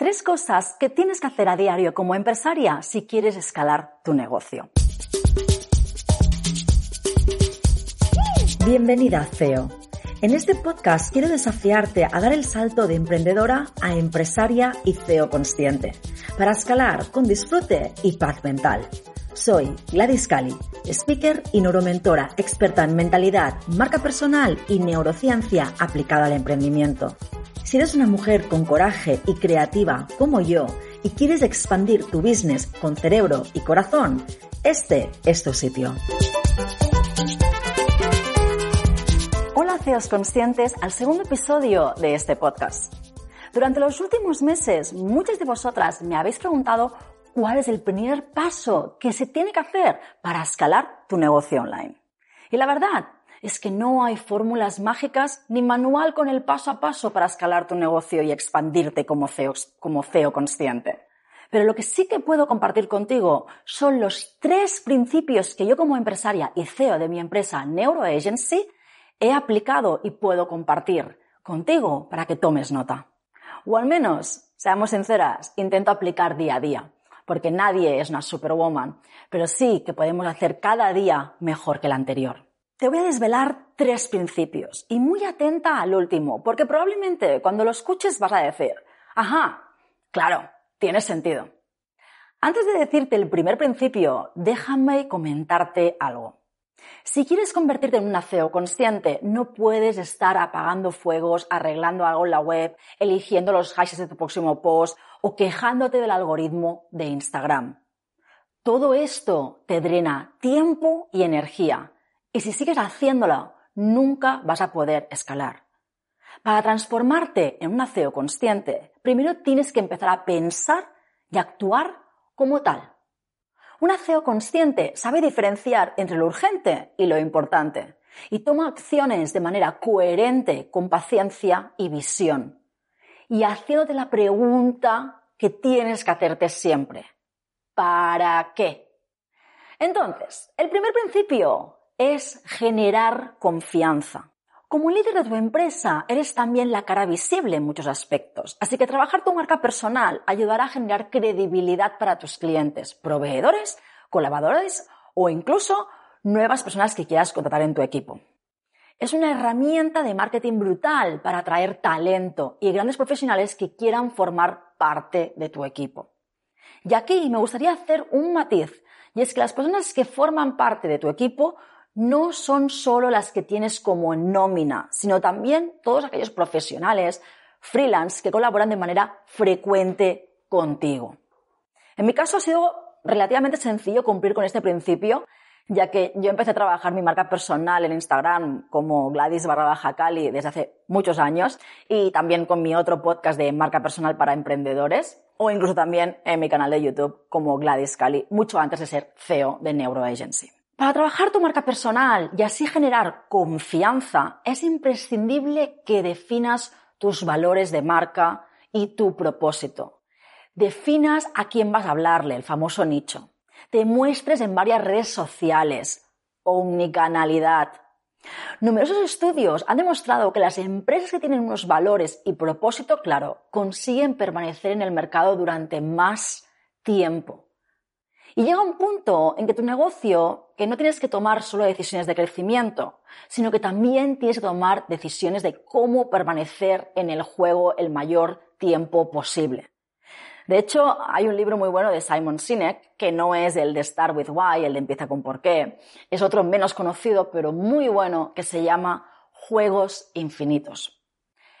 Tres cosas que tienes que hacer a diario como empresaria si quieres escalar tu negocio. Bienvenida CEO. En este podcast quiero desafiarte a dar el salto de emprendedora a empresaria y CEO consciente, para escalar con disfrute y paz mental. Soy Gladys Cali, speaker y neuromentora experta en mentalidad, marca personal y neurociencia aplicada al emprendimiento. Si eres una mujer con coraje y creativa como yo y quieres expandir tu business con cerebro y corazón, este es tu sitio. Hola CEOs conscientes al segundo episodio de este podcast. Durante los últimos meses, muchas de vosotras me habéis preguntado cuál es el primer paso que se tiene que hacer para escalar tu negocio online. Y la verdad es que no hay fórmulas mágicas ni manual con el paso a paso para escalar tu negocio y expandirte como CEO, como CEO consciente. Pero lo que sí que puedo compartir contigo son los tres principios que yo como empresaria y CEO de mi empresa NeuroAgency he aplicado y puedo compartir contigo para que tomes nota. O al menos, seamos sinceras, intento aplicar día a día, porque nadie es una superwoman, pero sí que podemos hacer cada día mejor que el anterior. Te voy a desvelar tres principios y muy atenta al último, porque probablemente cuando lo escuches vas a decir, ajá, claro, tiene sentido. Antes de decirte el primer principio, déjame comentarte algo. Si quieres convertirte en una CEO consciente, no puedes estar apagando fuegos, arreglando algo en la web, eligiendo los hashtags de tu próximo post o quejándote del algoritmo de Instagram. Todo esto te drena tiempo y energía y si sigues haciéndolo, nunca vas a poder escalar. Para transformarte en un CEO consciente, primero tienes que empezar a pensar y actuar como tal. Un CEO consciente sabe diferenciar entre lo urgente y lo importante y toma acciones de manera coherente, con paciencia y visión. Y haciéndote la pregunta que tienes que hacerte siempre. ¿Para qué? Entonces, el primer principio es generar confianza. Como líder de tu empresa, eres también la cara visible en muchos aspectos. Así que trabajar tu marca personal ayudará a generar credibilidad para tus clientes, proveedores, colaboradores o incluso nuevas personas que quieras contratar en tu equipo. Es una herramienta de marketing brutal para atraer talento y grandes profesionales que quieran formar parte de tu equipo. Y aquí me gustaría hacer un matiz, y es que las personas que forman parte de tu equipo no son solo las que tienes como nómina, sino también todos aquellos profesionales, freelance, que colaboran de manera frecuente contigo. En mi caso ha sido relativamente sencillo cumplir con este principio, ya que yo empecé a trabajar mi marca personal en Instagram como Gladys barra baja Cali desde hace muchos años y también con mi otro podcast de marca personal para emprendedores o incluso también en mi canal de YouTube como Gladys Cali, mucho antes de ser CEO de Neuro Agency. Para trabajar tu marca personal y así generar confianza, es imprescindible que definas tus valores de marca y tu propósito. Definas a quién vas a hablarle, el famoso nicho. Te muestres en varias redes sociales. Omnicanalidad. Numerosos estudios han demostrado que las empresas que tienen unos valores y propósito claro consiguen permanecer en el mercado durante más tiempo. Y llega un punto en que tu negocio, que no tienes que tomar solo decisiones de crecimiento, sino que también tienes que tomar decisiones de cómo permanecer en el juego el mayor tiempo posible. De hecho, hay un libro muy bueno de Simon Sinek, que no es el de Start with Why, el de Empieza con por qué, es otro menos conocido, pero muy bueno, que se llama Juegos Infinitos.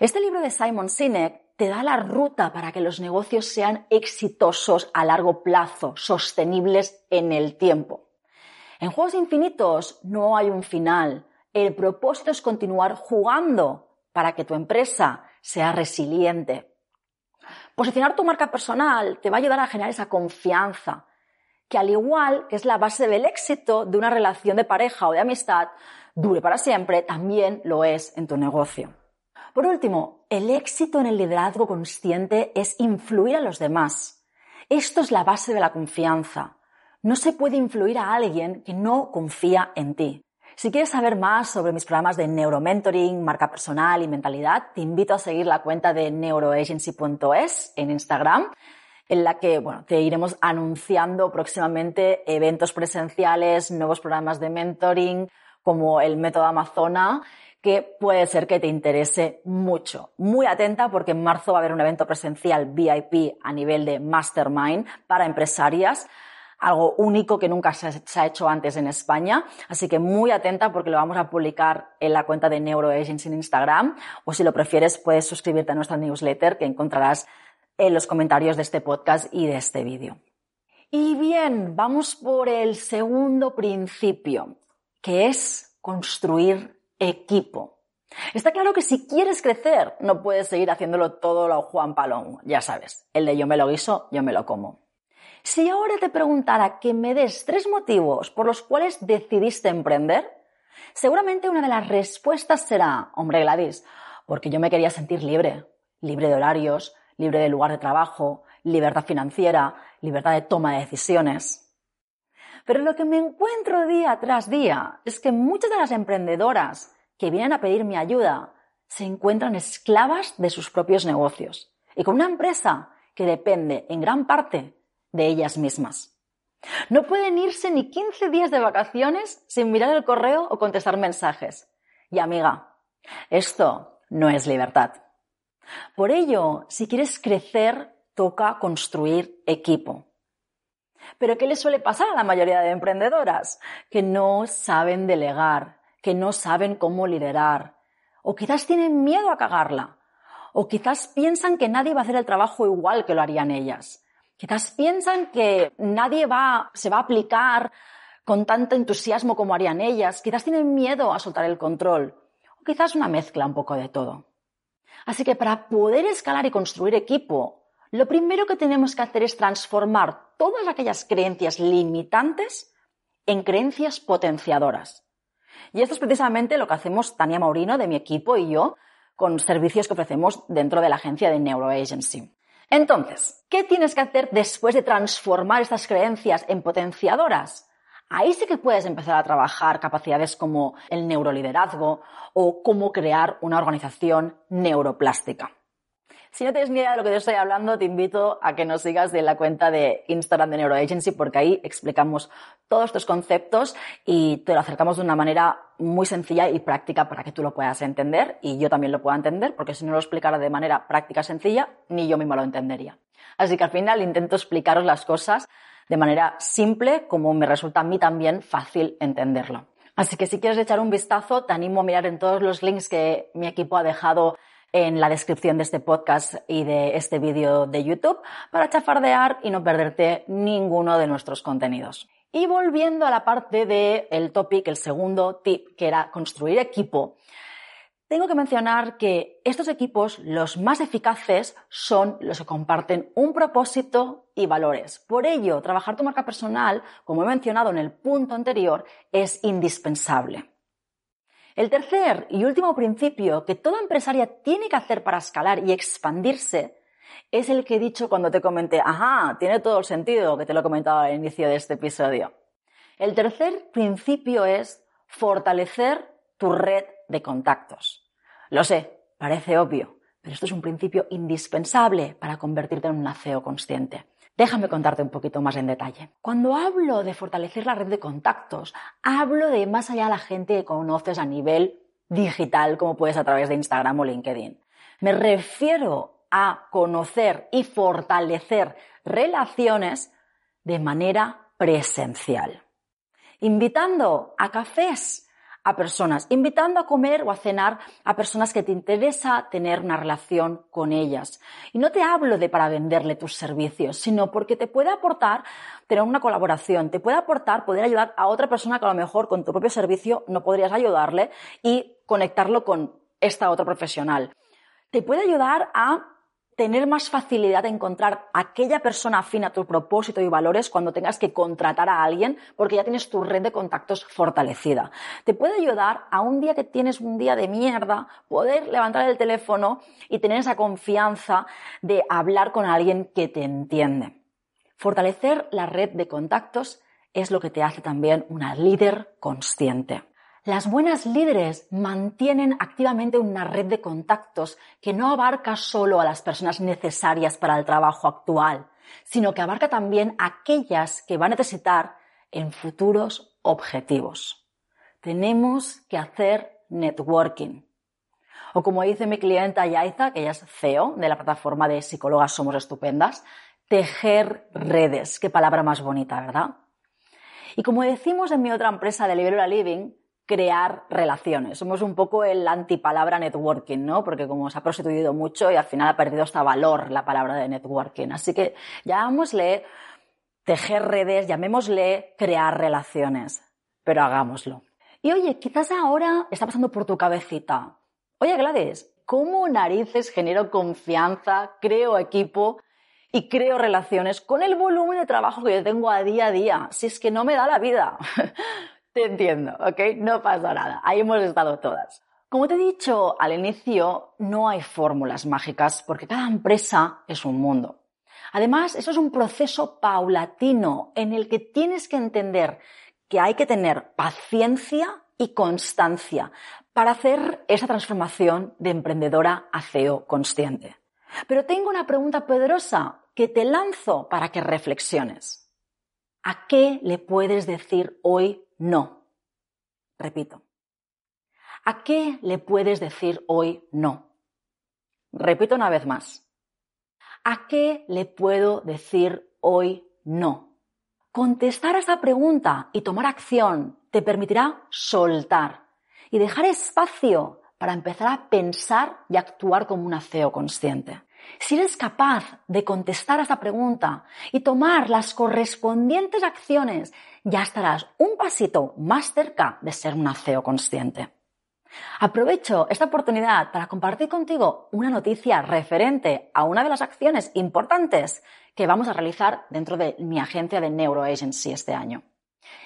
Este libro de Simon Sinek te da la ruta para que los negocios sean exitosos a largo plazo, sostenibles en el tiempo. En Juegos Infinitos no hay un final. El propósito es continuar jugando para que tu empresa sea resiliente. Posicionar tu marca personal te va a ayudar a generar esa confianza, que al igual que es la base del éxito de una relación de pareja o de amistad, dure para siempre, también lo es en tu negocio. Por último, el éxito en el liderazgo consciente es influir a los demás. Esto es la base de la confianza. No se puede influir a alguien que no confía en ti. Si quieres saber más sobre mis programas de neuromentoring, marca personal y mentalidad, te invito a seguir la cuenta de neuroagency.es en Instagram, en la que bueno, te iremos anunciando próximamente eventos presenciales, nuevos programas de mentoring, como el método Amazona, que puede ser que te interese mucho. Muy atenta porque en marzo va a haber un evento presencial VIP a nivel de Mastermind para empresarias algo único que nunca se ha hecho antes en España. Así que muy atenta porque lo vamos a publicar en la cuenta de NeuroAgents en Instagram o si lo prefieres puedes suscribirte a nuestra newsletter que encontrarás en los comentarios de este podcast y de este vídeo. Y bien, vamos por el segundo principio, que es construir equipo. Está claro que si quieres crecer, no puedes seguir haciéndolo todo lo Juan Palón, ya sabes, el de yo me lo guiso, yo me lo como. Si ahora te preguntara que me des tres motivos por los cuales decidiste emprender, seguramente una de las respuestas será, hombre Gladys, porque yo me quería sentir libre, libre de horarios, libre de lugar de trabajo, libertad financiera, libertad de toma de decisiones. Pero lo que me encuentro día tras día es que muchas de las emprendedoras que vienen a pedir mi ayuda se encuentran esclavas de sus propios negocios y con una empresa que depende en gran parte de ellas mismas. No pueden irse ni 15 días de vacaciones sin mirar el correo o contestar mensajes. Y amiga, esto no es libertad. Por ello, si quieres crecer, toca construir equipo. Pero ¿qué le suele pasar a la mayoría de emprendedoras? Que no saben delegar, que no saben cómo liderar, o quizás tienen miedo a cagarla, o quizás piensan que nadie va a hacer el trabajo igual que lo harían ellas. Quizás piensan que nadie va, se va a aplicar con tanto entusiasmo como harían ellas. Quizás tienen miedo a soltar el control. O quizás una mezcla un poco de todo. Así que para poder escalar y construir equipo, lo primero que tenemos que hacer es transformar todas aquellas creencias limitantes en creencias potenciadoras. Y esto es precisamente lo que hacemos Tania Maurino de mi equipo y yo con servicios que ofrecemos dentro de la agencia de Neuroagency. Entonces, ¿qué tienes que hacer después de transformar estas creencias en potenciadoras? Ahí sí que puedes empezar a trabajar capacidades como el neuroliderazgo o cómo crear una organización neuroplástica. Si no tienes ni idea de lo que te estoy hablando, te invito a que nos sigas de la cuenta de Instagram de Neuroagency porque ahí explicamos todos estos conceptos y te lo acercamos de una manera muy sencilla y práctica para que tú lo puedas entender y yo también lo pueda entender porque si no lo explicara de manera práctica sencilla, ni yo misma lo entendería. Así que al final intento explicaros las cosas de manera simple como me resulta a mí también fácil entenderlo. Así que si quieres echar un vistazo, te animo a mirar en todos los links que mi equipo ha dejado en la descripción de este podcast y de este vídeo de YouTube para chafardear y no perderte ninguno de nuestros contenidos. Y volviendo a la parte del el topic, el segundo tip, que era construir equipo, tengo que mencionar que estos equipos, los más eficaces, son los que comparten un propósito y valores. Por ello, trabajar tu marca personal, como he mencionado en el punto anterior, es indispensable. El tercer y último principio que toda empresaria tiene que hacer para escalar y expandirse es el que he dicho cuando te comenté, ajá, tiene todo el sentido que te lo he comentado al inicio de este episodio. El tercer principio es fortalecer tu red de contactos. Lo sé, parece obvio, pero esto es un principio indispensable para convertirte en un CEO consciente. Déjame contarte un poquito más en detalle. Cuando hablo de fortalecer la red de contactos, hablo de más allá de la gente que conoces a nivel digital, como puedes a través de Instagram o LinkedIn. Me refiero a conocer y fortalecer relaciones de manera presencial. Invitando a cafés a personas, invitando a comer o a cenar a personas que te interesa tener una relación con ellas. Y no te hablo de para venderle tus servicios, sino porque te puede aportar tener una colaboración, te puede aportar poder ayudar a otra persona que a lo mejor con tu propio servicio no podrías ayudarle y conectarlo con esta otra profesional. Te puede ayudar a tener más facilidad de encontrar aquella persona afín a tu propósito y valores cuando tengas que contratar a alguien porque ya tienes tu red de contactos fortalecida. Te puede ayudar a un día que tienes un día de mierda, poder levantar el teléfono y tener esa confianza de hablar con alguien que te entiende. Fortalecer la red de contactos es lo que te hace también una líder consciente. Las buenas líderes mantienen activamente una red de contactos que no abarca solo a las personas necesarias para el trabajo actual, sino que abarca también aquellas que va a necesitar en futuros objetivos. Tenemos que hacer networking. O como dice mi clienta Yaiza, que ella es CEO de la plataforma de psicólogas Somos Estupendas, tejer redes. Qué palabra más bonita, ¿verdad? Y como decimos en mi otra empresa de Libera Living, crear relaciones. Somos un poco el antipalabra networking, ¿no? Porque como se ha prostituido mucho y al final ha perdido hasta valor la palabra de networking. Así que llamémosle tejer redes, llamémosle crear relaciones, pero hagámoslo. Y oye, quizás ahora está pasando por tu cabecita. Oye, Gladys, ¿cómo narices genero confianza, creo equipo y creo relaciones con el volumen de trabajo que yo tengo a día a día? Si es que no me da la vida. Te entiendo, ¿ok? No pasa nada. Ahí hemos estado todas. Como te he dicho al inicio, no hay fórmulas mágicas porque cada empresa es un mundo. Además, eso es un proceso paulatino en el que tienes que entender que hay que tener paciencia y constancia para hacer esa transformación de emprendedora a CEO consciente. Pero tengo una pregunta poderosa que te lanzo para que reflexiones. ¿A qué le puedes decir hoy no. Repito. ¿A qué le puedes decir hoy no? Repito una vez más. ¿A qué le puedo decir hoy no? Contestar a esta pregunta y tomar acción te permitirá soltar y dejar espacio para empezar a pensar y actuar como un CEO consciente. Si eres capaz de contestar a esta pregunta y tomar las correspondientes acciones, ya estarás un pasito más cerca de ser un CEO consciente. Aprovecho esta oportunidad para compartir contigo una noticia referente a una de las acciones importantes que vamos a realizar dentro de mi agencia de Neuroagency este año.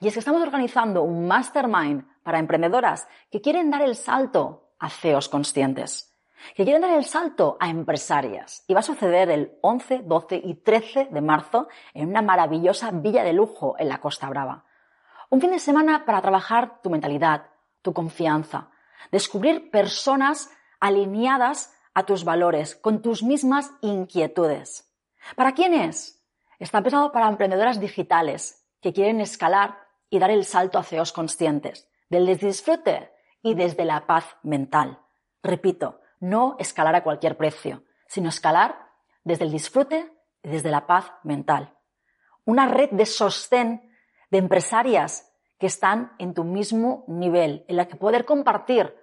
Y es que estamos organizando un mastermind para emprendedoras que quieren dar el salto a CEOs conscientes que quieren dar el salto a empresarias. Y va a suceder el 11, 12 y 13 de marzo en una maravillosa villa de lujo en la Costa Brava. Un fin de semana para trabajar tu mentalidad, tu confianza, descubrir personas alineadas a tus valores, con tus mismas inquietudes. ¿Para quiénes? Está pensado para emprendedoras digitales que quieren escalar y dar el salto a CEOs conscientes, del disfrute y desde la paz mental. Repito, no escalar a cualquier precio, sino escalar desde el disfrute y desde la paz mental. Una red de sostén de empresarias que están en tu mismo nivel, en la que poder compartir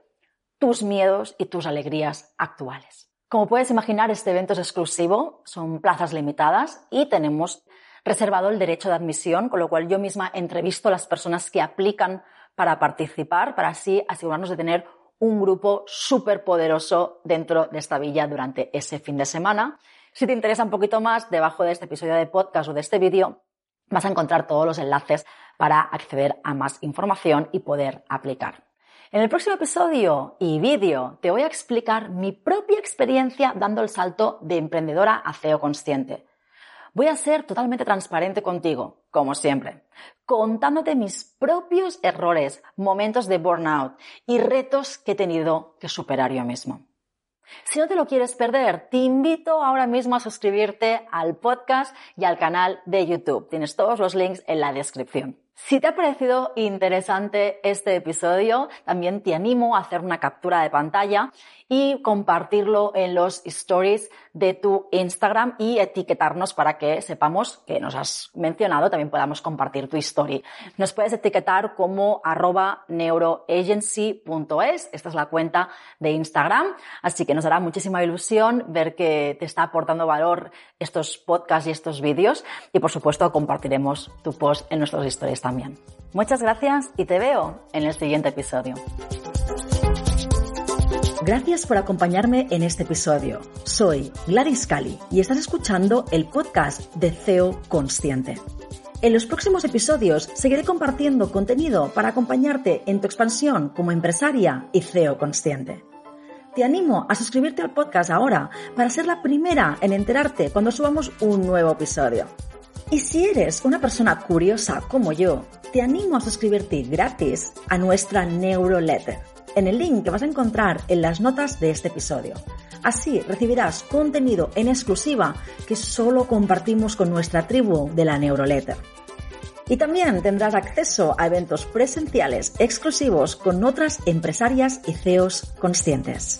tus miedos y tus alegrías actuales. Como puedes imaginar, este evento es exclusivo, son plazas limitadas y tenemos reservado el derecho de admisión, con lo cual yo misma entrevisto a las personas que aplican para participar, para así asegurarnos de tener un grupo súper poderoso dentro de esta villa durante ese fin de semana. Si te interesa un poquito más, debajo de este episodio de podcast o de este vídeo, vas a encontrar todos los enlaces para acceder a más información y poder aplicar. En el próximo episodio y vídeo te voy a explicar mi propia experiencia dando el salto de emprendedora a CEO consciente. Voy a ser totalmente transparente contigo, como siempre, contándote mis propios errores, momentos de burnout y retos que he tenido que superar yo mismo. Si no te lo quieres perder, te invito ahora mismo a suscribirte al podcast y al canal de YouTube. Tienes todos los links en la descripción. Si te ha parecido interesante este episodio, también te animo a hacer una captura de pantalla y compartirlo en los stories de tu Instagram y etiquetarnos para que sepamos que nos has mencionado, también podamos compartir tu story. Nos puedes etiquetar como arroba neuroagency.es, esta es la cuenta de Instagram, así que nos hará muchísima ilusión ver que te está aportando valor estos podcasts y estos vídeos. Y por supuesto compartiremos tu post en nuestros stories Muchas gracias y te veo en el siguiente episodio. Gracias por acompañarme en este episodio. Soy Gladys Cali y estás escuchando el podcast de CEO Consciente. En los próximos episodios seguiré compartiendo contenido para acompañarte en tu expansión como empresaria y CEO consciente. Te animo a suscribirte al podcast ahora para ser la primera en enterarte cuando subamos un nuevo episodio. Y si eres una persona curiosa como yo, te animo a suscribirte gratis a nuestra Neuroletter en el link que vas a encontrar en las notas de este episodio. Así recibirás contenido en exclusiva que solo compartimos con nuestra tribu de la Neuroletter. Y también tendrás acceso a eventos presenciales exclusivos con otras empresarias y CEOs conscientes.